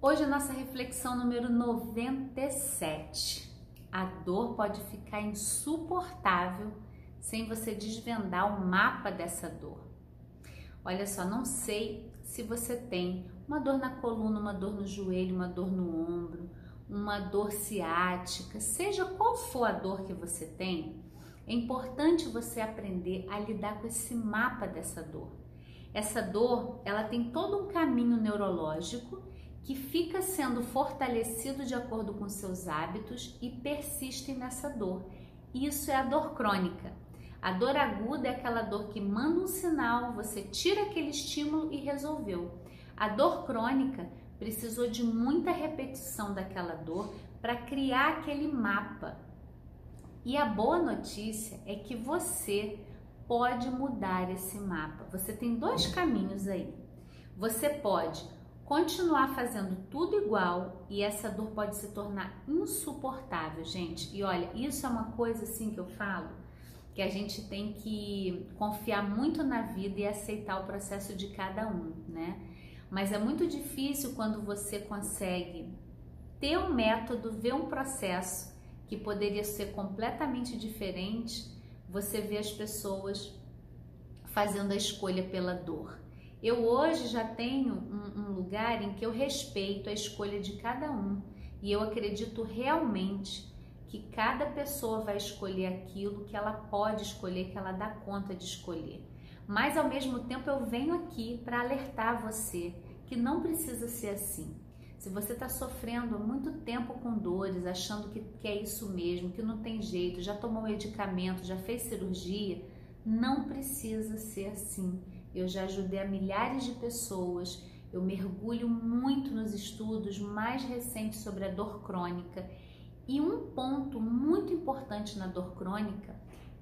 Hoje a nossa reflexão número 97. A dor pode ficar insuportável sem você desvendar o mapa dessa dor. Olha só, não sei se você tem uma dor na coluna, uma dor no joelho, uma dor no ombro, uma dor ciática, seja qual for a dor que você tem, é importante você aprender a lidar com esse mapa dessa dor. Essa dor, ela tem todo um caminho neurológico que fica sendo fortalecido de acordo com seus hábitos e persiste nessa dor. Isso é a dor crônica. A dor aguda é aquela dor que manda um sinal, você tira aquele estímulo e resolveu. A dor crônica precisou de muita repetição daquela dor para criar aquele mapa. E a boa notícia é que você pode mudar esse mapa. Você tem dois caminhos aí. Você pode continuar fazendo tudo igual e essa dor pode se tornar insuportável, gente. E olha, isso é uma coisa assim que eu falo que a gente tem que confiar muito na vida e aceitar o processo de cada um, né? Mas é muito difícil quando você consegue ter um método, ver um processo que poderia ser completamente diferente, você vê as pessoas fazendo a escolha pela dor. Eu hoje já tenho um, um lugar em que eu respeito a escolha de cada um e eu acredito realmente que cada pessoa vai escolher aquilo que ela pode escolher, que ela dá conta de escolher. Mas ao mesmo tempo eu venho aqui para alertar você que não precisa ser assim. Se você está sofrendo há muito tempo com dores, achando que, que é isso mesmo, que não tem jeito, já tomou medicamento, já fez cirurgia, não precisa ser assim eu já ajudei a milhares de pessoas. Eu mergulho muito nos estudos mais recentes sobre a dor crônica. E um ponto muito importante na dor crônica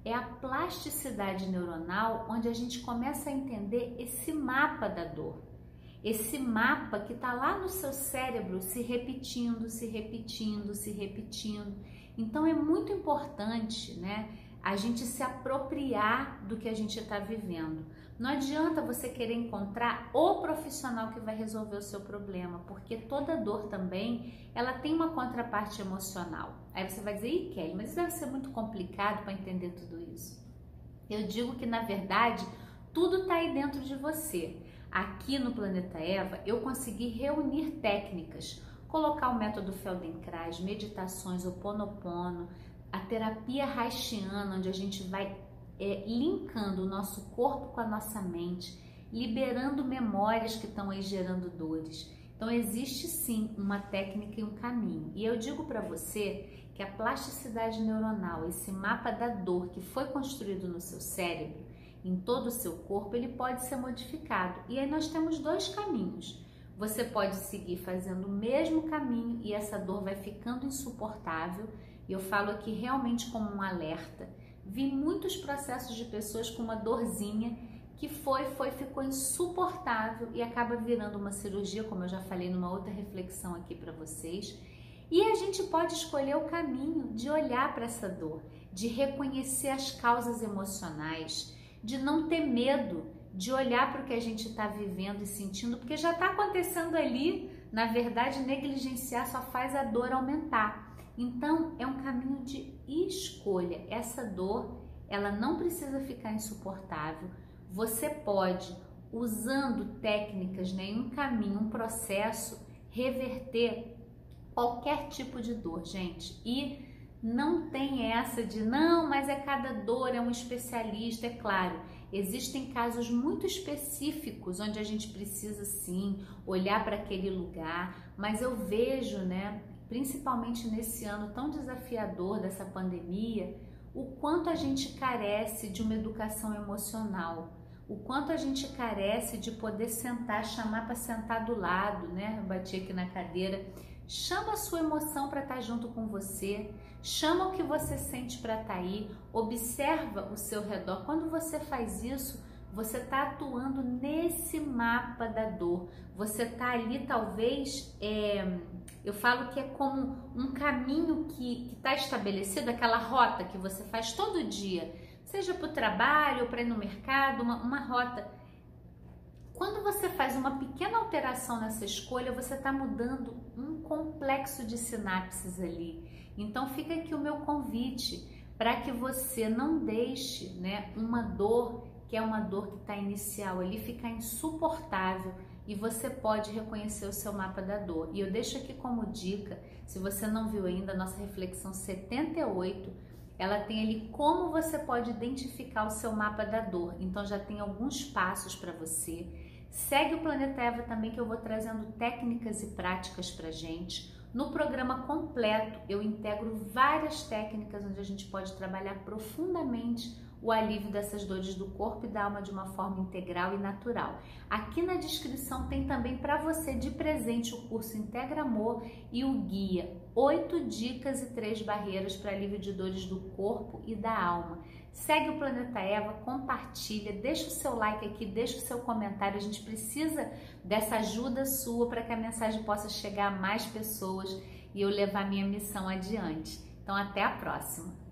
é a plasticidade neuronal, onde a gente começa a entender esse mapa da dor. Esse mapa que está lá no seu cérebro se repetindo, se repetindo, se repetindo. Então é muito importante, né? a gente se apropriar do que a gente está vivendo. Não adianta você querer encontrar o profissional que vai resolver o seu problema, porque toda dor também ela tem uma contraparte emocional. Aí você vai dizer, Ih, Kelly, mas isso deve ser muito complicado para entender tudo isso. Eu digo que na verdade tudo está aí dentro de você. Aqui no Planeta Eva eu consegui reunir técnicas, colocar o método Feldenkrais, meditações, o Ponopono, a terapia haitiana, onde a gente vai é, linkando o nosso corpo com a nossa mente, liberando memórias que estão aí gerando dores. Então existe sim uma técnica e um caminho. E eu digo para você que a plasticidade neuronal, esse mapa da dor que foi construído no seu cérebro, em todo o seu corpo, ele pode ser modificado. E aí nós temos dois caminhos. Você pode seguir fazendo o mesmo caminho e essa dor vai ficando insuportável e eu falo aqui realmente como um alerta. Vi muitos processos de pessoas com uma dorzinha que foi, foi, ficou insuportável e acaba virando uma cirurgia, como eu já falei numa outra reflexão aqui para vocês. E a gente pode escolher o caminho de olhar para essa dor, de reconhecer as causas emocionais, de não ter medo de olhar para o que a gente está vivendo e sentindo, porque já está acontecendo ali. Na verdade, negligenciar só faz a dor aumentar. Então, é um caminho de escolha. Essa dor, ela não precisa ficar insuportável. Você pode, usando técnicas, né, um caminho, um processo, reverter qualquer tipo de dor, gente. E não tem essa de não, mas é cada dor, é um especialista, é claro. Existem casos muito específicos onde a gente precisa sim olhar para aquele lugar, mas eu vejo, né, principalmente nesse ano tão desafiador dessa pandemia, o quanto a gente carece de uma educação emocional, o quanto a gente carece de poder sentar, chamar para sentar do lado, né? Eu bati aqui na cadeira. Chama a sua emoção para estar tá junto com você, chama o que você sente para estar tá aí, observa o seu redor. Quando você faz isso, você está atuando nesse mapa da dor. Você está ali, talvez, é, eu falo que é como um caminho que está estabelecido, aquela rota que você faz todo dia, seja para o trabalho para ir no mercado, uma, uma rota. Quando você faz uma pequena alteração nessa escolha, você está mudando um complexo de sinapses ali. Então fica aqui o meu convite para que você não deixe né, uma dor, que é uma dor que está inicial ali, ficar insuportável e você pode reconhecer o seu mapa da dor. E eu deixo aqui como dica, se você não viu ainda, a nossa reflexão 78, ela tem ali como você pode identificar o seu mapa da dor. Então já tem alguns passos para você. Segue o Planeta Eva também que eu vou trazendo técnicas e práticas para gente. No programa completo eu integro várias técnicas onde a gente pode trabalhar profundamente o alívio dessas dores do corpo e da alma de uma forma integral e natural. Aqui na descrição tem também para você de presente o curso Integra Amor e o guia 8 dicas e 3 barreiras para alívio de dores do corpo e da alma. Segue o Planeta Eva, compartilha, deixa o seu like aqui, deixa o seu comentário. A gente precisa dessa ajuda sua para que a mensagem possa chegar a mais pessoas e eu levar minha missão adiante. Então, até a próxima!